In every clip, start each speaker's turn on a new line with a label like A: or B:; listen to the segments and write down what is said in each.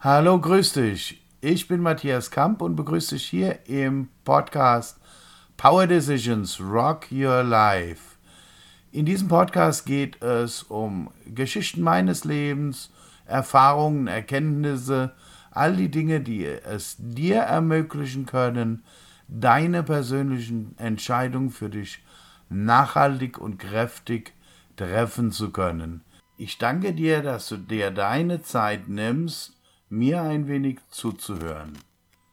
A: Hallo, grüß dich. Ich bin Matthias Kamp und begrüße dich hier im Podcast Power Decisions Rock Your Life. In diesem Podcast geht es um Geschichten meines Lebens, Erfahrungen, Erkenntnisse, all die Dinge, die es dir ermöglichen können, deine persönlichen Entscheidungen für dich nachhaltig und kräftig treffen zu können. Ich danke dir, dass du dir deine Zeit nimmst, mir ein wenig zuzuhören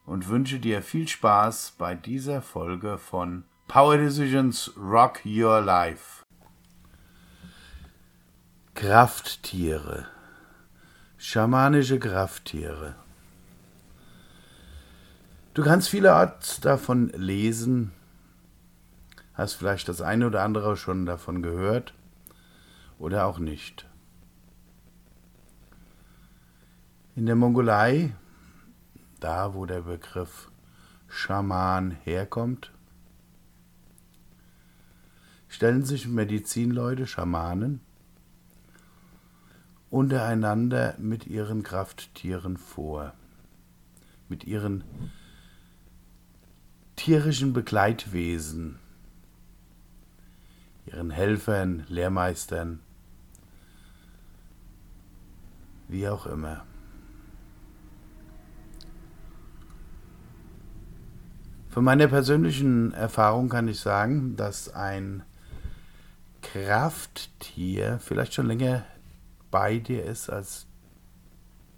A: und wünsche dir viel Spaß bei dieser Folge von Power Decisions Rock Your Life. Krafttiere. Schamanische Krafttiere. Du kannst vielerorts davon lesen, hast vielleicht das eine oder andere schon davon gehört oder auch nicht. In der Mongolei, da wo der Begriff Schaman herkommt, stellen sich Medizinleute, Schamanen, untereinander mit ihren Krafttieren vor, mit ihren tierischen Begleitwesen, ihren Helfern, Lehrmeistern, wie auch immer. Von meiner persönlichen Erfahrung kann ich sagen, dass ein Krafttier vielleicht schon länger bei dir ist, als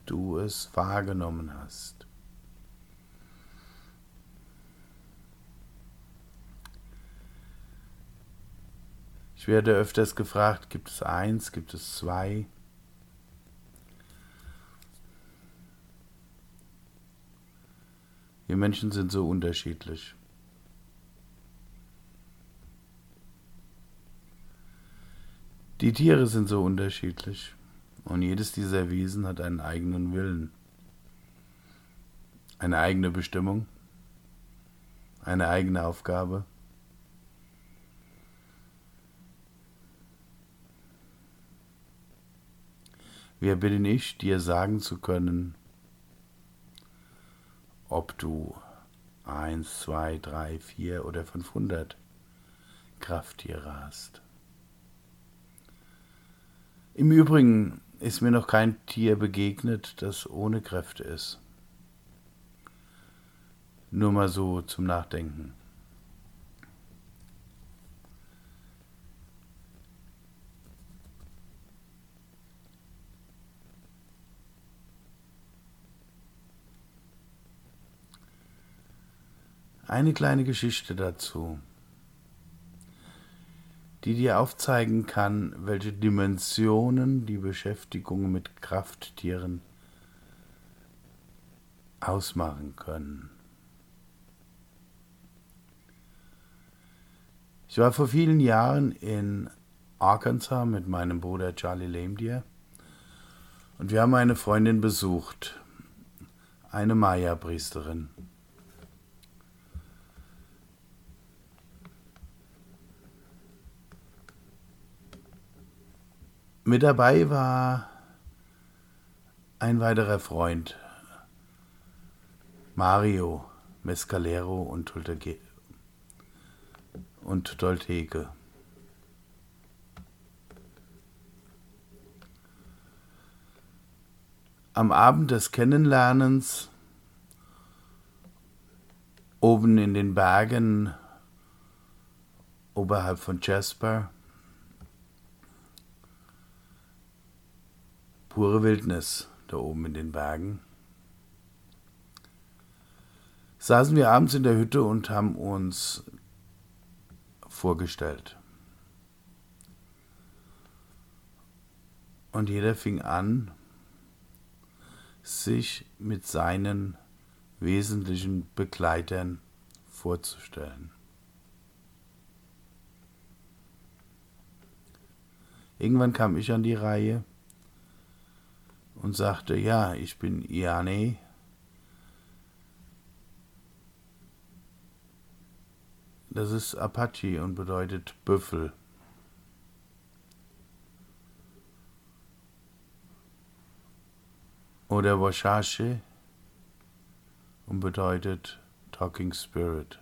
A: du es wahrgenommen hast. Ich werde öfters gefragt, gibt es eins, gibt es zwei? Wir Menschen sind so unterschiedlich. Die Tiere sind so unterschiedlich und jedes dieser Wesen hat einen eigenen Willen, eine eigene Bestimmung, eine eigene Aufgabe. Wer bin ich, dir sagen zu können, ob du 1, 2, 3, 4 oder 500 Krafttiere hast. Im Übrigen ist mir noch kein Tier begegnet, das ohne Kräfte ist. Nur mal so zum Nachdenken. Eine kleine Geschichte dazu, die dir aufzeigen kann, welche Dimensionen die Beschäftigung mit Krafttieren ausmachen können. Ich war vor vielen Jahren in Arkansas mit meinem Bruder Charlie Lamedier und wir haben eine Freundin besucht, eine Maya-Priesterin. Mit dabei war ein weiterer Freund, Mario Mescalero und, und Dolteke. Am Abend des Kennenlernens oben in den Bergen oberhalb von Jasper pure Wildnis da oben in den Bergen. Saßen wir abends in der Hütte und haben uns vorgestellt. Und jeder fing an, sich mit seinen wesentlichen Begleitern vorzustellen. Irgendwann kam ich an die Reihe und sagte, ja, ich bin Iane. Das ist Apache und bedeutet Büffel. Oder Washashi und bedeutet Talking Spirit.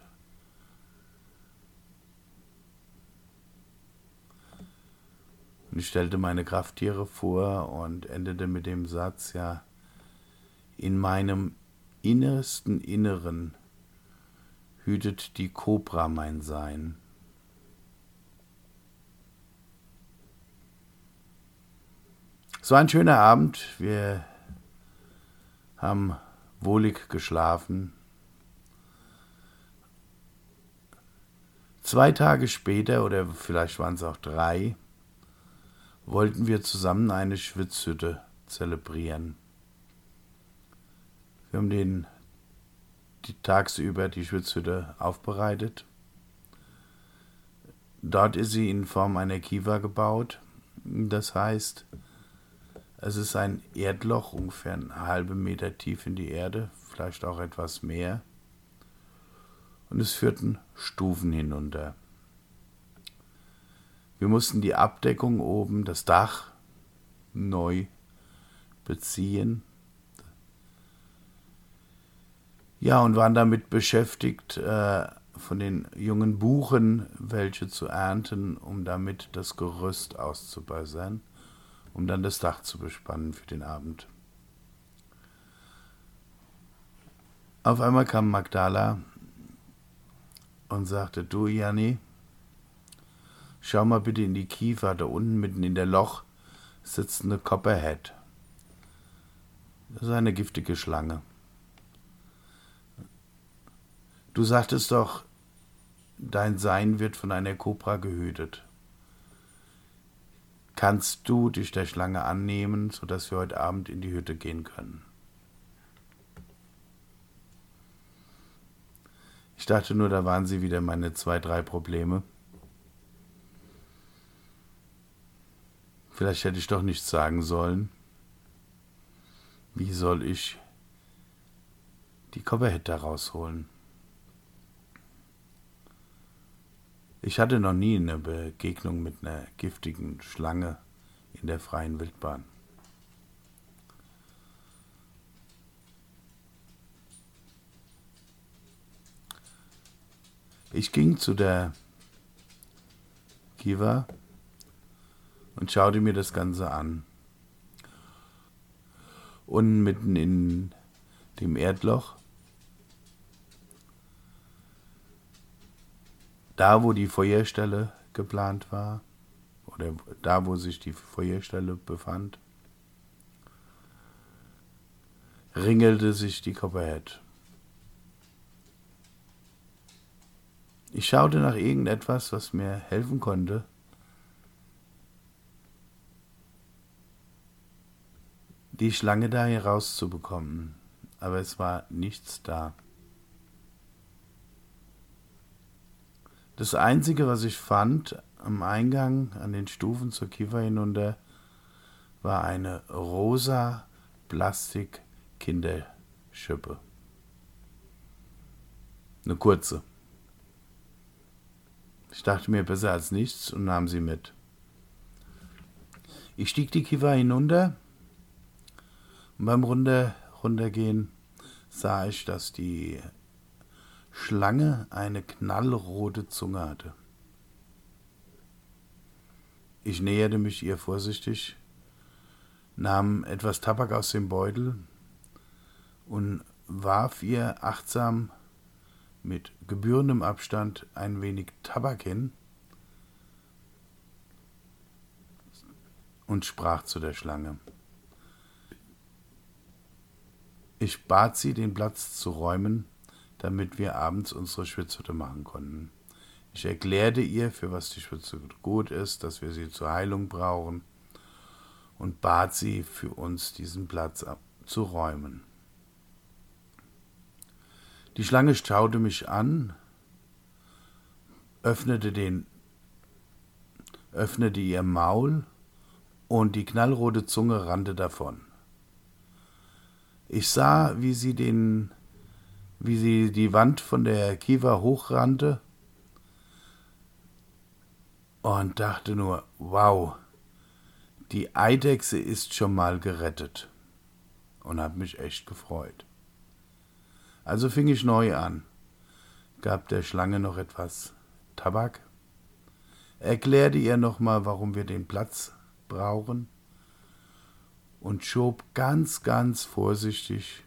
A: Und ich stellte meine Krafttiere vor und endete mit dem Satz, ja, in meinem innersten Inneren hütet die Kobra mein Sein. Es war ein schöner Abend. Wir haben wohlig geschlafen. Zwei Tage später, oder vielleicht waren es auch drei, wollten wir zusammen eine Schwitzhütte zelebrieren. Wir haben den die tagsüber die Schwitzhütte aufbereitet. Dort ist sie in Form einer Kiva gebaut. Das heißt, es ist ein Erdloch, ungefähr einen halben Meter tief in die Erde, vielleicht auch etwas mehr. Und es führten Stufen hinunter. Wir mussten die Abdeckung oben, das Dach, neu beziehen. Ja, und waren damit beschäftigt, äh, von den jungen Buchen welche zu ernten, um damit das Gerüst auszubessern um dann das Dach zu bespannen für den Abend. Auf einmal kam Magdala und sagte, du Janni, schau mal bitte in die Kiefer, da unten mitten in der Loch sitzt eine Copperhead. Das ist eine giftige Schlange. Du sagtest doch, dein Sein wird von einer Kobra gehütet kannst du dich der Schlange annehmen, sodass wir heute Abend in die Hütte gehen können. Ich dachte nur, da waren sie wieder meine zwei, drei Probleme. Vielleicht hätte ich doch nichts sagen sollen. Wie soll ich die Copperhead da rausholen? Ich hatte noch nie eine Begegnung mit einer giftigen Schlange in der freien Wildbahn. Ich ging zu der Kiva und schaute mir das Ganze an. Und mitten in dem Erdloch da, wo die Feuerstelle geplant war, oder da, wo sich die Feuerstelle befand, ringelte sich die Copperhead. Ich schaute nach irgendetwas, was mir helfen konnte. Die Schlange da herauszubekommen, aber es war nichts da. Das Einzige, was ich fand am Eingang an den Stufen zur Kiefer hinunter, war eine rosa Plastik-Kinderschippe. Eine kurze. Ich dachte mir besser als nichts und nahm sie mit. Ich stieg die Kiefer hinunter und beim runter, runtergehen sah ich, dass die Schlange eine knallrote Zunge hatte. Ich näherte mich ihr vorsichtig, nahm etwas Tabak aus dem Beutel und warf ihr achtsam mit gebührendem Abstand ein wenig Tabak hin und sprach zu der Schlange. Ich bat sie, den Platz zu räumen, damit wir abends unsere Schwitzhütte machen konnten. Ich erklärte ihr, für was die Schwitzhütte gut ist, dass wir sie zur Heilung brauchen und bat sie, für uns diesen Platz zu räumen. Die Schlange schaute mich an, öffnete den öffnete ihr Maul und die knallrote Zunge rannte davon. Ich sah, wie sie den wie sie die Wand von der Kiva hochrannte und dachte nur, wow, die Eidechse ist schon mal gerettet. Und habe mich echt gefreut. Also fing ich neu an, gab der Schlange noch etwas Tabak, erklärte ihr nochmal, warum wir den Platz brauchen und schob ganz, ganz vorsichtig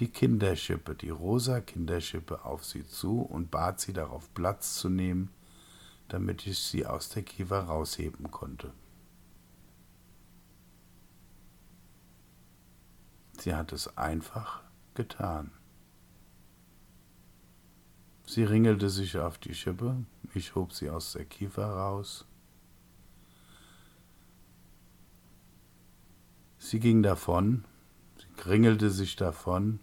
A: die Kinderschippe, die rosa Kinderschippe auf sie zu und bat sie darauf Platz zu nehmen, damit ich sie aus der Kiefer rausheben konnte. Sie hat es einfach getan. Sie ringelte sich auf die Schippe, ich hob sie aus der Kiefer raus. Sie ging davon, sie kringelte sich davon,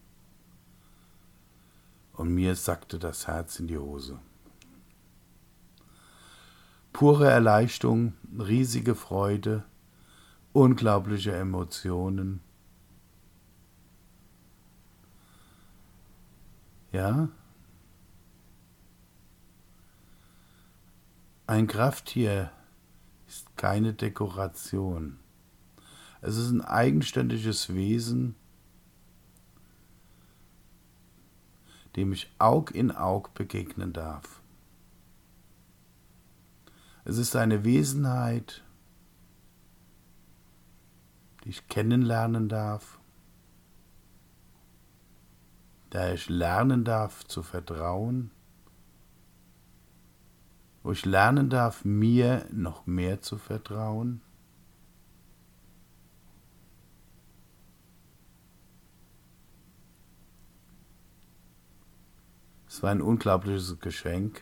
A: und mir sackte das Herz in die Hose. Pure Erleichterung, riesige Freude, unglaubliche Emotionen. Ja? Ein Krafttier ist keine Dekoration. Es ist ein eigenständiges Wesen, dem ich Aug in Aug begegnen darf. Es ist eine Wesenheit, die ich kennenlernen darf, der ich lernen darf zu vertrauen, wo ich lernen darf, mir noch mehr zu vertrauen. Es war ein unglaubliches Geschenk,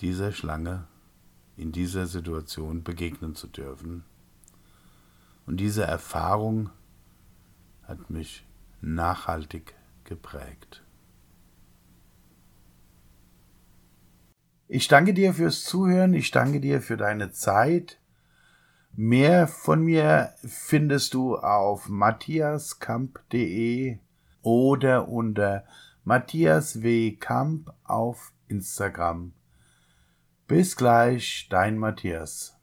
A: dieser Schlange in dieser Situation begegnen zu dürfen. Und diese Erfahrung hat mich nachhaltig geprägt. Ich danke dir fürs Zuhören, ich danke dir für deine Zeit. Mehr von mir findest du auf matthiaskamp.de oder unter Matthias W. Kamp auf Instagram. Bis gleich, dein Matthias.